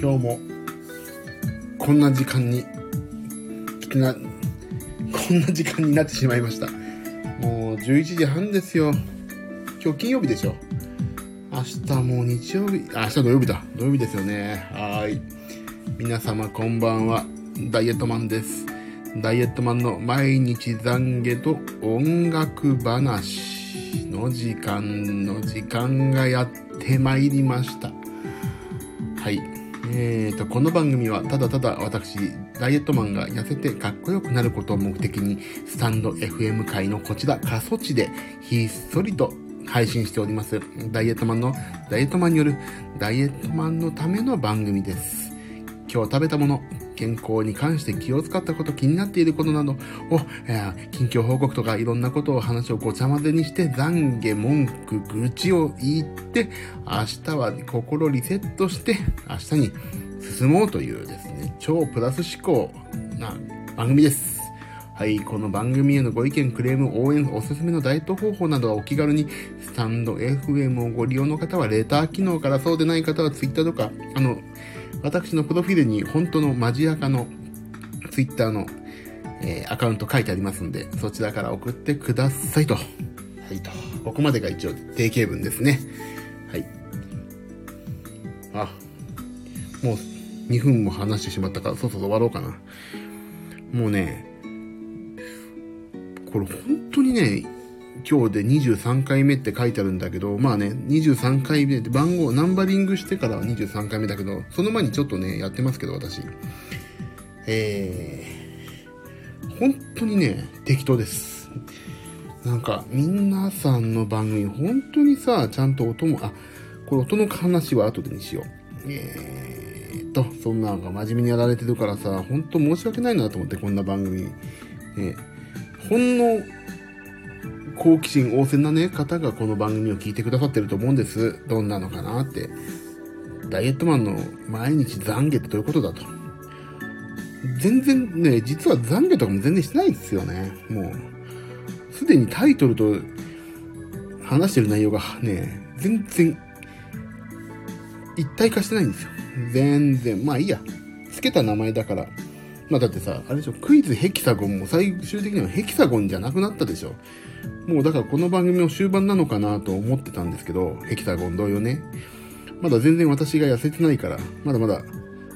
今日もこんな時間にこんな時間になってしまいました。もう11時半ですよ。今日金曜日でしょ。明日もう日曜日明日土曜日だ。土曜日ですよね。はい。皆様こんばんは。ダイエットマンです。ダイエットマンの毎日懺悔と音楽話の時間の時間がやってまいりました。はい。えーと、この番組はただただ私、ダイエットマンが痩せてかっこよくなることを目的に、スタンド FM 界のこちら過疎地でひっそりと配信しております。ダイエットマンの、ダイエットマンによるダイエットマンのための番組です。今日食べたもの、健康に関して気を使ったこと、気になっていることなどを、えー、近況報告とかいろんなことを話をごちゃ混ぜにして、懺悔、文句、愚痴を言って、明日は心リセットして、明日に進もうというですね、超プラス思考な番組です。はい、この番組へのご意見、クレーム、応援、おすすめのダイエット方法などはお気軽に、スタンド FM をご利用の方はレター機能から、そうでない方は Twitter とか、あの、私のプロフィールに本当のマジアカの Twitter の、えー、アカウント書いてありますんで、そちらから送ってくださいと。はいと。ここまでが一応定型文ですね。はい。あ、もう2分も話してしまったから、そろそろ終わろうかな。もうね、これ本当にね、今日で23回目って書いてあるんだけど、まあね、23回目で番号、ナンバリングしてからは23回目だけど、その前にちょっとね、やってますけど、私。えー、本当にね、適当です。なんか、皆さんの番組、本当にさ、ちゃんと音も、あ、これ音の話は後でにしよう。えーと、そんなのが真面目にやられてるからさ、本当申し訳ないなと思って、こんな番組。えー、ほんの好奇心旺盛なね、方がこの番組を聞いてくださってると思うんです。どんなのかなって。ダイエットマンの毎日懺悔ってどういうことだと。全然ね、実は懺悔とかも全然してないですよね。もう、すでにタイトルと話してる内容がね、全然一体化してないんですよ。全然。まあいいや。つけた名前だから。まあだってさ、あれでしょ、クイズヘキサゴンも最終的にはヘキサゴンじゃなくなったでしょ。もうだからこの番組の終盤なのかなと思ってたんですけど、ヘキサゴン同様ね。まだ全然私が痩せてないから、まだまだ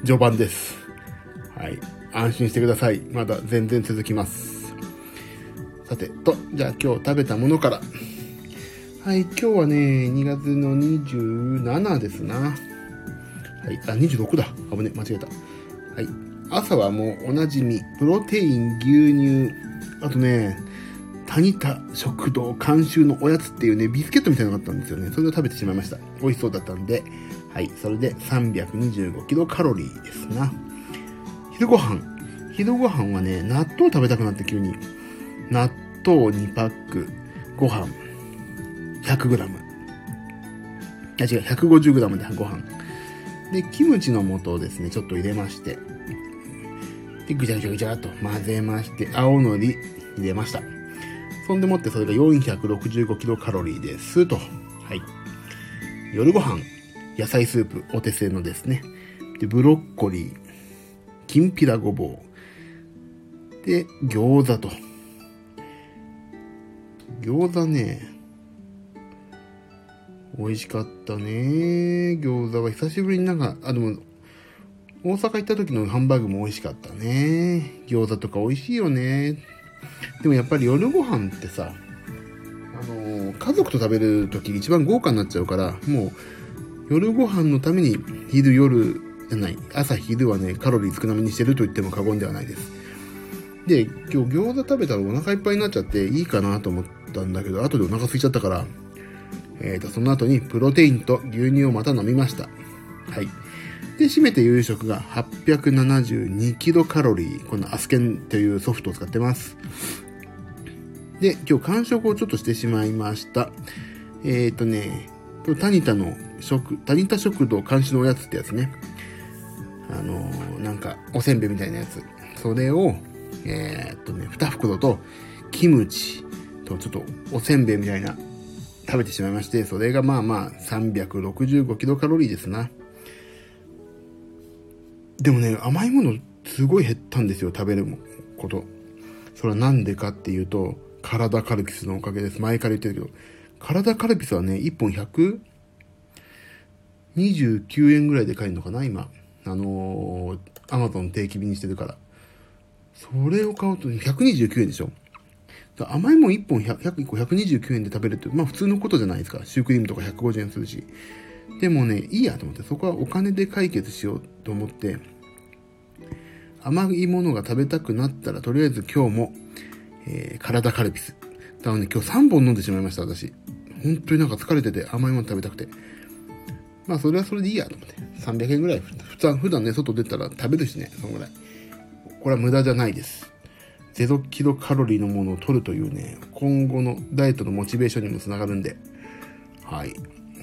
序盤です。はい。安心してください。まだ全然続きます。さて、と、じゃあ今日食べたものから。はい、今日はね、2月の27ですな。はい、あ、26だ。危ね、間違えた。はい。朝はもうおなじみ、プロテイン、牛乳、あとね、タニタ食堂監修のおやつっていうね、ビスケットみたいなのがあったんですよね。それを食べてしまいました。美味しそうだったんで、はい。それで325キロカロリーですな。昼ご飯。昼ご飯はね、納豆食べたくなって急に。納豆2パック、ご飯 100g。あ、違う、150g でご飯。で、キムチの素をですね、ちょっと入れまして。で、ぐちゃぐちゃぐちゃっと混ぜまして、青のり入れました。そんでもってそれが465キロカロリーですと。はい。夜ご飯、野菜スープ、お手製のですね。で、ブロッコリー、きんぴらごぼう。で、餃子と。餃子ね、美味しかったね。餃子は久しぶりになんか、あ、でも、大阪行った時のハンバーグも美味しかったね。餃子とか美味しいよね。でもやっぱり夜ご飯ってさ、あのー、家族と食べる時一番豪華になっちゃうから、もう夜ご飯のために昼夜じゃない、朝昼はね、カロリー少なめにしてると言っても過言ではないです。で、今日餃子食べたらお腹いっぱいになっちゃっていいかなと思ったんだけど、後でお腹空いちゃったから、えーと、その後にプロテインと牛乳をまた飲みました。はい。で、締めて夕食が872キロカロリー。このアスケンというソフトを使ってます。で、今日完食をちょっとしてしまいました。えっ、ー、とね、タニタの食、タニタ食堂監視のおやつってやつね。あのー、なんか、おせんべいみたいなやつ。それを、えー、っとね、2袋と、キムチと、ちょっと、おせんべいみたいな、食べてしまいまして、それがまあまあ、365キロカロリーですな。でもね、甘いものすごい減ったんですよ、食べること。それはなんでかっていうと、体カルピスのおかげです。前から言ってるけど、体カルピスはね、1本129円ぐらいで買えるのかな、今。あのー、アマゾン定期便にしてるから。それを買うと129円でしょ甘いもん1本100 100 129円で食べるって、まあ普通のことじゃないですか。シュークリームとか150円するし。でもね、いいやと思って、そこはお金で解決しようと思って、甘いものが食べたくなったら、とりあえず今日も、えー、体カルピス。だからね、今日3本飲んでしまいました、私。本当になんか疲れてて甘いもの食べたくて。まあ、それはそれでいいやと思って。300円ぐらい、普段、普段ね、外出たら食べるしね、そのぐらい。これは無駄じゃないです。0キロカロリーのものを取るというね、今後のダイエットのモチベーションにもつながるんで、はい。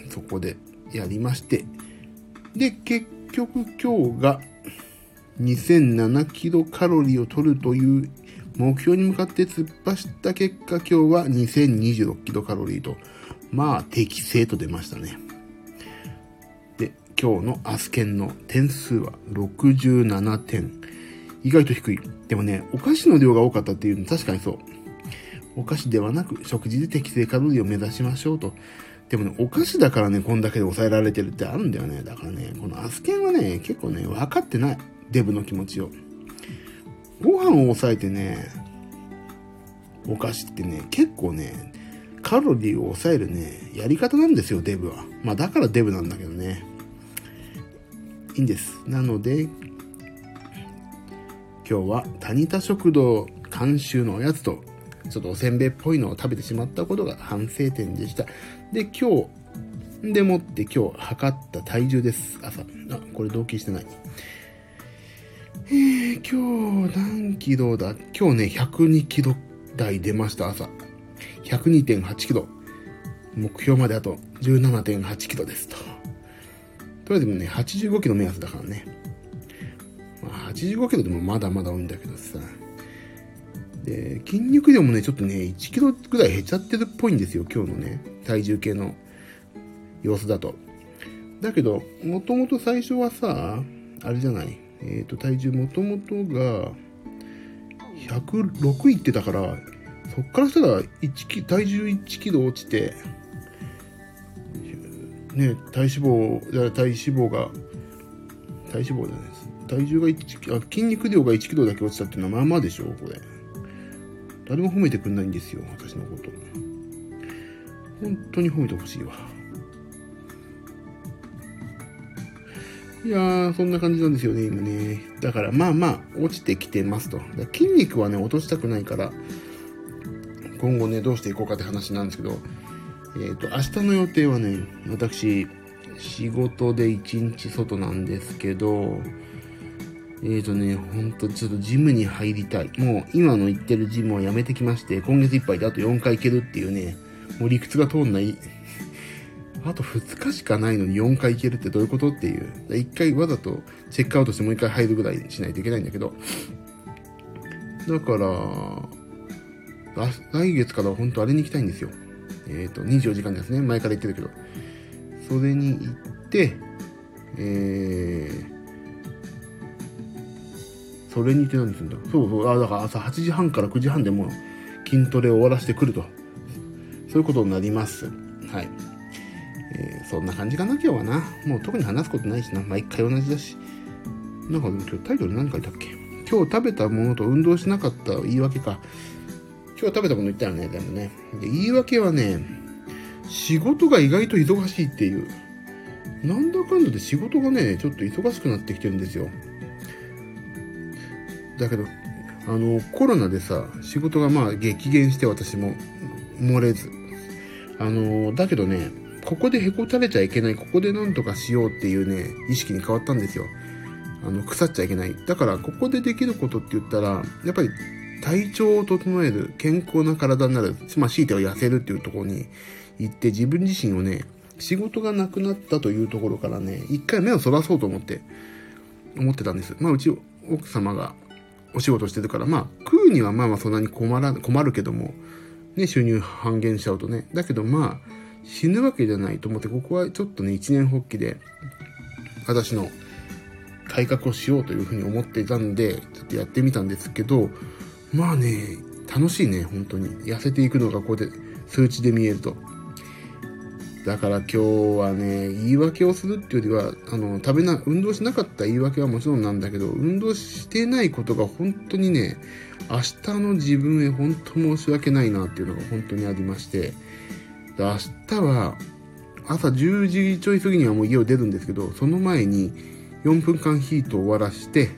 そこでやりまして。で、結局今日が2007キロカロリーを取るという目標に向かって突っ走った結果、今日は2026キロカロリーと、まあ適正と出ましたね。で、今日のアスケンの点数は67点。意外と低い。でもね、お菓子の量が多かったっていうの確かにそう。お菓子ではなく食事で適正カロリーを目指しましょうと。でもね、お菓子だからね、こんだけで抑えられてるってあるんだよね。だからね、このアスケンはね、結構ね、分かってない。デブの気持ちを。ご飯を抑えてね、お菓子ってね、結構ね、カロリーを抑えるね、やり方なんですよ、デブは。まあだからデブなんだけどね。いいんです。なので、今日はタニタ食堂監修のおやつと、ちょっとおせんべいっぽいのを食べてしまったことが反省点でした。で、今日、でもって今日測った体重です。朝。あ、これ同期してない。えー、今日何キロだ？今日ね、102キロ台出ました、朝。102.8キロ。目標まであと17.8キロですと。とりあえずね、85キロ目安だからね。まあ、85キロでもまだまだ多いんだけどさ。で、筋肉量もね、ちょっとね、1キロぐらい減っちゃってるっぽいんですよ、今日のね、体重計の様子だと。だけど、もともと最初はさ、あれじゃない。えっ、ー、と、体重もともとが、106いってたから、そっからしたら1キ、体重1キロ落ちて、ね、体脂肪、体脂肪が、体脂肪じゃないです。体重が1あ、筋肉量が1キロだけ落ちたっていうのはまあまあでしょ、これ。誰も褒めてくんないんですよ、私のこと。本当に褒めてほしいわ。いやー、そんな感じなんですよね、今ね。だから、まあまあ、落ちてきてますと。筋肉はね、落としたくないから、今後ね、どうしていこうかって話なんですけど、えっ、ー、と、明日の予定はね、私、仕事で一日外なんですけど、えっ、ー、とね、ほんとちょっとジムに入りたい。もう今の行ってるジムをやめてきまして、今月いっぱいであと4回行けるっていうね、もう理屈が通んない あと2日しかないのに4回行けるってどういうことっていう。1回わざとチェックアウトしてもう1回入るぐらいしないといけないんだけど。だから、来月から本当あれに行きたいんですよ。えっ、ー、と、24時間ですね。前から言ってるけど。それに行って、えー、それにて何するんだ？そうそう、あ、だから朝8時半から9時半でもう筋トレを終わらせてくると。そういうことになります。はい。えー、そんな感じかな、今日はな。もう特に話すことないしな。毎回同じだし。なんか今日タイトル何書いたっけ？今日食べたものと運動しなかった言い訳か。今日食べたもの言ったよね、でもね。で言い訳はね、仕事が意外と忙しいっていう。なんだかんだで仕事がね、ちょっと忙しくなってきてるんですよ。だけど、あの、コロナでさ、仕事がまあ激減して私も漏れず。あの、だけどね、ここでへこたれちゃいけない、ここでなんとかしようっていうね、意識に変わったんですよ。あの、腐っちゃいけない。だから、ここでできることって言ったら、やっぱり体調を整える、健康な体になる、まあ、強いては痩せるっていうところに行って、自分自身をね、仕事がなくなったというところからね、一回目をそらそうと思って、思ってたんです。まあ、うち、奥様がお仕事してるから、まあ、食うにはまあまあそんなに困ら、困るけども、ね、収入半減しちゃうとね。だけどまあ、死ぬわけじゃないと思って、ここはちょっとね、一年発起で、私の改革をしようというふうに思っていたんで、ちょっとやってみたんですけど、まあね、楽しいね、本当に。痩せていくのがこうで数値で見えると。だから今日はね、言い訳をするっていうよりは、あの、食べな、運動しなかった言い訳はもちろんなんだけど、運動してないことが本当にね、明日の自分へ本当申し訳ないなっていうのが本当にありまして、明日は朝10時ちょい過ぎにはもう家を出るんですけど、その前に4分間ヒートを終わらして、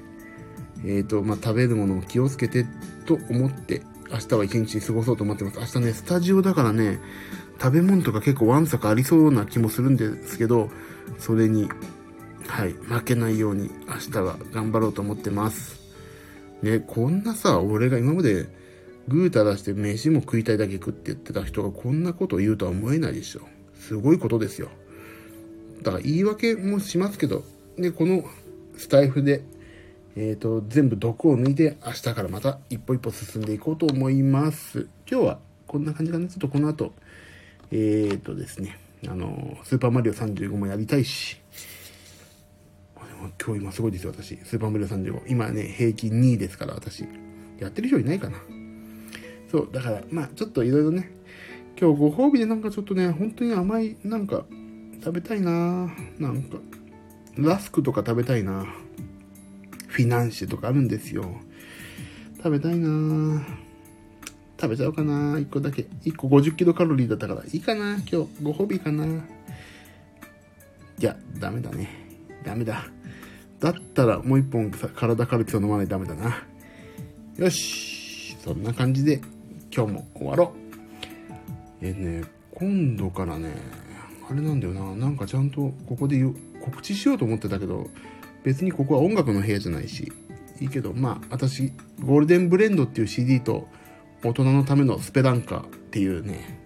えっ、ー、と、まあ、食べるものを気をつけてと思って、明日は一日過ごそうと思ってます。明日ね、スタジオだからね、食べ物とか結構わんさかありそうな気もするんですけど、それに、はい、負けないように明日は頑張ろうと思ってます。ね、こんなさ、俺が今までぐーたらして飯も食いたいだけ食って言ってた人がこんなことを言うとは思えないでしょ。すごいことですよ。だから言い訳もしますけど、で、このスタイフで、えっ、ー、と、全部毒を抜いて明日からまた一歩一歩進んでいこうと思います。今日はこんな感じかな。ちょっとこの後、えっ、ー、とですね、あの、スーパーマリオ35もやりたいし、今日今すごいですよ、私。スーパーマリオ35。今ね、平均2位ですから、私。やってる人いないかな。そう、だから、まあ、ちょっといろいろね、今日ご褒美でなんかちょっとね、本当に甘い、なんか、食べたいななんか、ラスクとか食べたいなフィナンシェとかあるんですよ。食べたいな食べちゃおうかな1個だけ。1個50キロカロリーだったから、いいかな今日、ご褒美かないや、ダメだね。ダメだ。だったらもう1本体カルピスを飲まないとダメだな。よし。そんな感じで今日も終わろう。えね、今度からね、あれなんだよな。なんかちゃんとここで告知しようと思ってたけど、別にここは音楽の部屋じゃないし、いいけど、まあ、私、ゴールデンブレンドっていう CD と、大人のためのスペランカっていうね、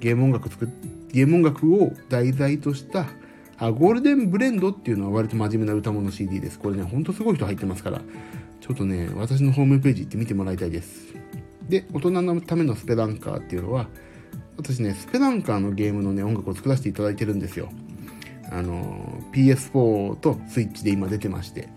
ゲーム音楽作っ、ゲーム音楽を題材としたあ、ゴールデンブレンドっていうのは割と真面目な歌物 CD です。これね、ほんとすごい人入ってますから、ちょっとね、私のホームページ行って見てもらいたいです。で、大人のためのスペランカーっていうのは、私ね、スペランカーのゲームのね、音楽を作らせていただいてるんですよ。あの、PS4 とスイッチで今出てまして、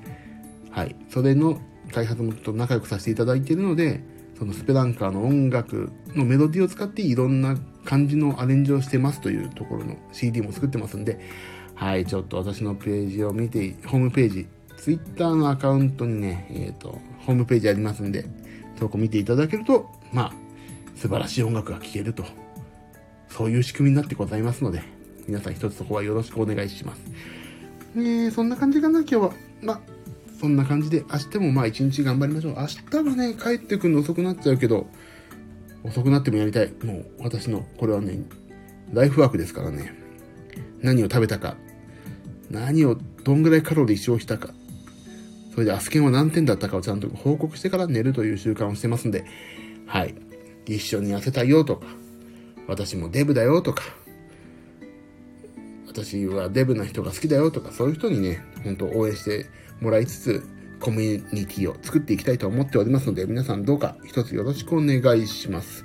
はい。それの開発もと仲良くさせていただいているので、そのスペランカーの音楽のメロディーを使っていろんな感じのアレンジをしてますというところの CD も作ってますんで、はい、ちょっと私のページを見て、ホームページ、Twitter のアカウントにね、えっ、ー、と、ホームページありますんで、そこ見ていただけると、まあ、素晴らしい音楽が聴けると、そういう仕組みになってございますので、皆さん一つそこはよろしくお願いします。えー、そんな感じかな、今日は。ま、そんな感じで、明日もまあ一日頑張りましょう。明日はね、帰ってくるの遅くなっちゃうけど、遅くなってもやりたい。もう私の、これはね、ライフワークですからね。何を食べたか、何を、どんぐらいカロリー消費したか、それでアスケンは何点だったかをちゃんと報告してから寝るという習慣をしてますんで、はい。一緒に痩せたよとか、私もデブだよとか、私はデブな人が好きだよとか、そういう人にね、本当応援してもらいつつ、コミュニティを作っていきたいと思っておりますので、皆さんどうか一つよろしくお願いします。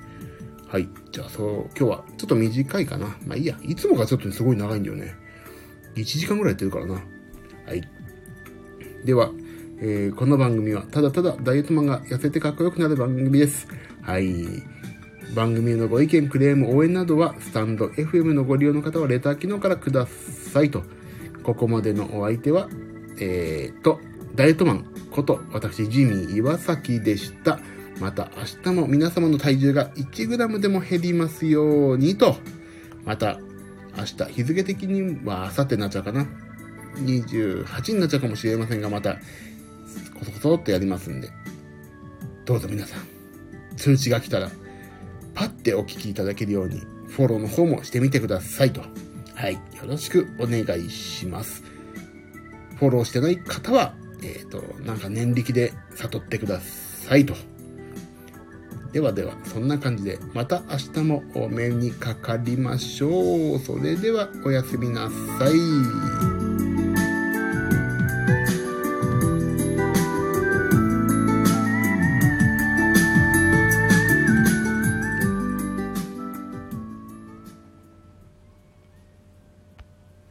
はい。じゃあ、そう、今日はちょっと短いかな。まあいいや。いつもがちょっとすごい長いんだよね。1時間ぐらいやってるからな。はい。では、えー、この番組はただただダイエットマンが痩せてかっこよくなる番組です。はい。番組へのご意見、クレーム、応援などは、スタンド FM のご利用の方はレター機能からくださいと。ここまでのお相手は、えーと、ダイエットマンこと、私、ジミー岩崎でした。また明日も皆様の体重が 1g でも減りますようにと。また明日、日付的には明後日になっちゃうかな。28になっちゃうかもしれませんが、また、コソコソっとやりますんで。どうぞ皆さん、通知が来たら、パッてお聞きいただけるように、フォローの方もしてみてくださいと。はい。よろしくお願いします。フォローしてない方は、えっ、ー、と、なんか年力で悟ってくださいと。ではでは、そんな感じで、また明日もお目にかかりましょう。それでは、おやすみなさい。